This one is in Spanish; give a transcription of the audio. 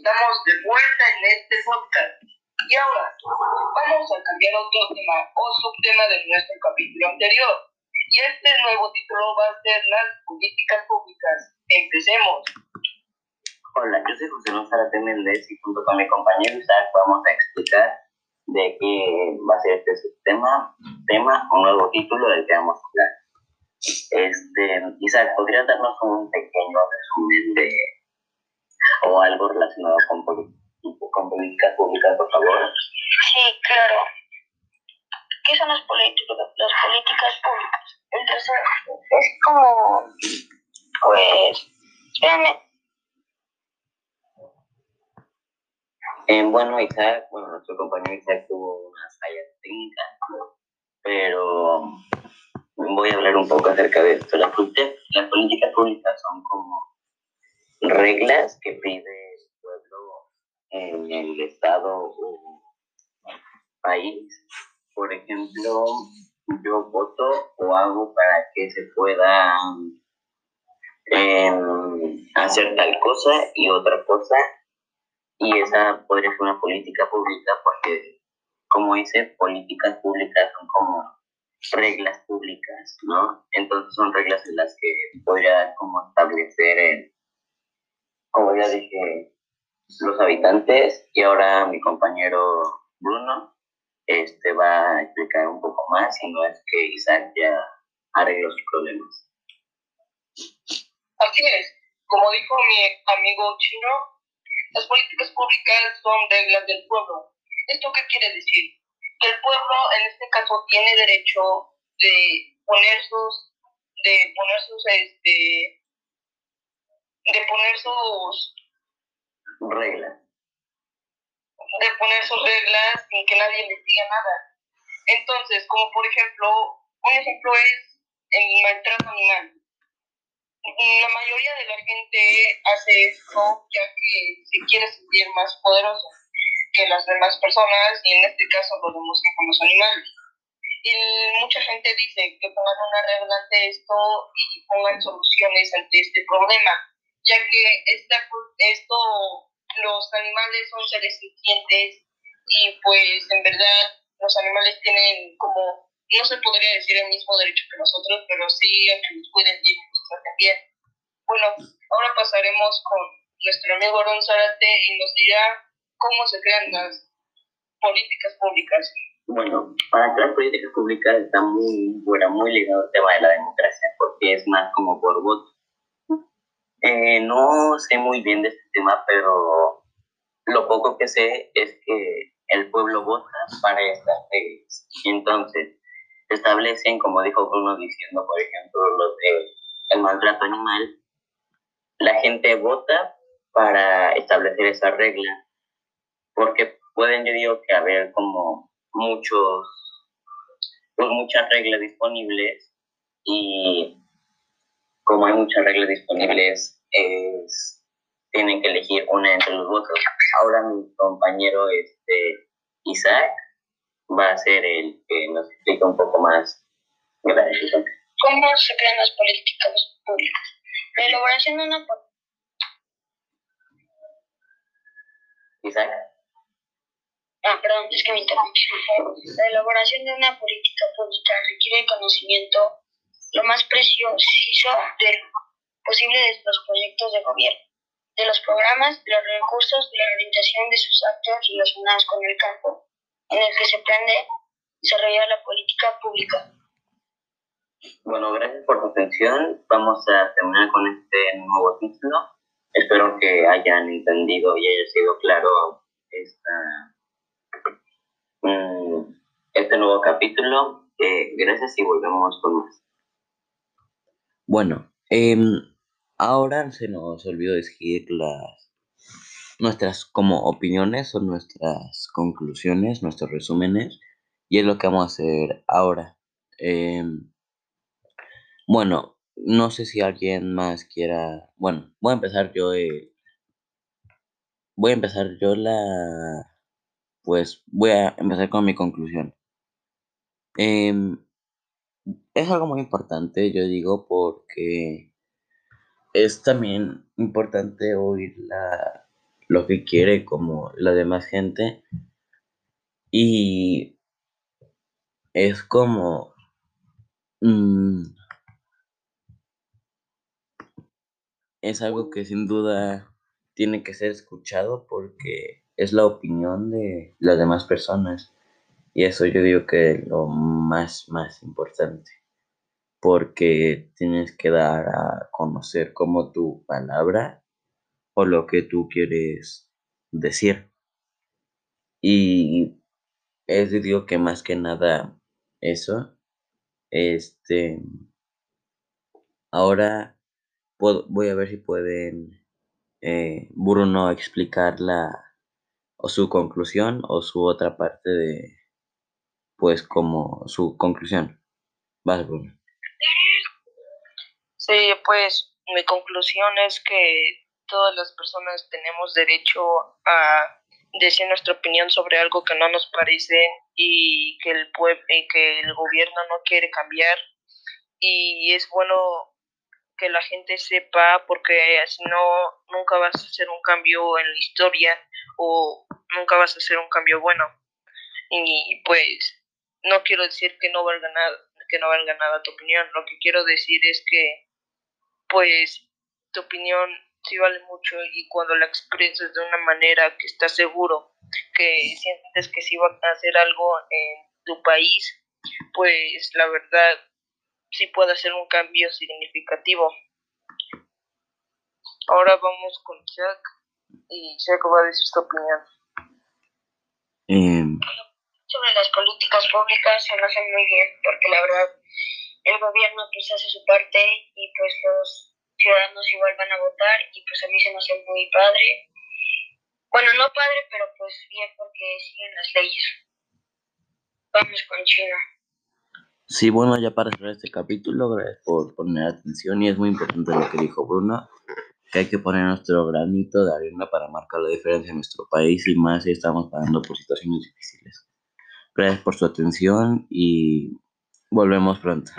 Estamos de vuelta en este podcast. Y ahora vamos a cambiar otro tema o subtema de nuestro capítulo anterior. Y este nuevo título va a ser las políticas públicas. Empecemos. Hola, yo soy José Luis Zárate Méndez y junto con mi compañero Isaac vamos a explicar de qué va a ser este sistema, tema, un nuevo título del que vamos a hablar. Este, Isaac, ¿podrías darnos un pequeño resumen de o algo relacionado con, con políticas públicas, por favor? Sí, claro. ¿Qué son las políticas, las políticas públicas? Entonces, es como, pues, espérame, Eh, bueno, Isaac, bueno, nuestro compañero Isaac tuvo unas fallas técnicas, pero voy a hablar un poco acerca de esto. Las, las políticas públicas son como reglas que pide el pueblo en el estado o país. Por ejemplo, yo voto o hago para que se pueda em, hacer tal cosa y otra cosa y esa podría ser una política pública porque, como dice, políticas públicas son como reglas públicas, ¿no? Entonces son reglas en las que podría como establecer, el, ya dije, los habitantes y ahora mi compañero Bruno este va a explicar un poco más y no es que Isaac ya arregle sus problemas. Así es, como dijo mi amigo Chino, las políticas públicas son reglas del pueblo. ¿Esto qué quiere decir? Que el pueblo, en este caso, tiene derecho de poner sus, de poner sus, este, de poner sus reglas. De poner sus reglas sin que nadie les diga nada. Entonces, como por ejemplo, un ejemplo es el maltrato animal la mayoría de la gente hace esto ya que se quiere sentir más poderoso que las demás personas y en este caso lo demuestra con los animales. Y mucha gente dice que pongan una regla ante esto y pongan soluciones ante este problema, ya que esta, esto, los animales son seres sintientes y pues en verdad los animales tienen como, no se podría decir el mismo derecho que nosotros, pero sí a que nos pueden ir bien. Bueno, ahora pasaremos con nuestro amigo Aaron Zárate y nos dirá cómo se crean las políticas públicas. Bueno, para crear políticas públicas está muy, bueno, muy ligado al tema de la democracia, porque es más como por voto. Eh, no sé muy bien de este tema, pero lo poco que sé es que el pueblo vota para estas reglas. Entonces, establecen, como dijo Bruno diciendo, por ejemplo, los de el maltrato animal, la gente vota para establecer esa regla, porque pueden, yo digo, que haber como muchos, pues muchas reglas disponibles y como hay muchas reglas disponibles, es, tienen que elegir una entre los votos. Ahora mi compañero este, Isaac va a ser el que nos explica un poco más. Gracias. ¿Cómo se crean las políticas públicas? La elaboración de una Isaac. Ah, perdón, es que me interrumpí. La elaboración de una política pública requiere conocimiento lo más preciso posible de los proyectos de gobierno, de los programas, de los recursos, de la orientación de sus actos relacionados con el campo en el que se pretende desarrollar la política pública. Bueno, gracias por tu atención. Vamos a terminar con este nuevo título. Espero que hayan entendido y haya sido claro esta, mm, este nuevo capítulo. Eh, gracias y volvemos con más. Bueno, em, ahora se nos olvidó decir las nuestras como opiniones o nuestras conclusiones, nuestros resúmenes, y es lo que vamos a hacer ahora. Em, bueno, no sé si alguien más quiera. Bueno, voy a empezar yo. Eh, voy a empezar yo la. Pues voy a empezar con mi conclusión. Em, es algo muy importante, yo digo, porque es también importante oír la, lo que quiere como la demás gente. Y es como mm, es algo que sin duda tiene que ser escuchado porque es la opinión de las demás personas y eso yo digo que es lo más más importante porque tienes que dar a conocer como tu palabra o lo que tú quieres decir. Y es digo que más que nada eso, este, ahora voy a ver si pueden eh, Bruno explicar la o su conclusión o su otra parte de pues como su conclusión. Vas. Sí, pues mi conclusión es que todas las personas tenemos derecho a decir nuestra opinión sobre algo que no nos parece y que el pueblo y que el gobierno no quiere cambiar y es bueno que la gente sepa porque si no nunca vas a hacer un cambio en la historia o nunca vas a hacer un cambio bueno y pues no quiero decir que no valga nada que no valga nada tu opinión lo que quiero decir es que pues tu opinión sí vale mucho y cuando la expresas de una manera que estás seguro, que sientes que sí va a hacer algo en tu país, pues la verdad sí puede hacer un cambio significativo. Ahora vamos con Jack y Jack va a decir su opinión. Em. Sobre las políticas públicas se me hace muy bien porque la verdad el gobierno pues hace su parte y pues los ciudadanos igual van a votar y pues a mí se me hace muy padre. Bueno, no padre, pero pues bien porque siguen las leyes. Vamos con China. Sí, bueno, ya para cerrar este capítulo, gracias por poner atención y es muy importante lo que dijo Bruno, que hay que poner nuestro granito de arena para marcar la diferencia en nuestro país y más si estamos pasando por situaciones difíciles. Gracias por su atención y volvemos pronto.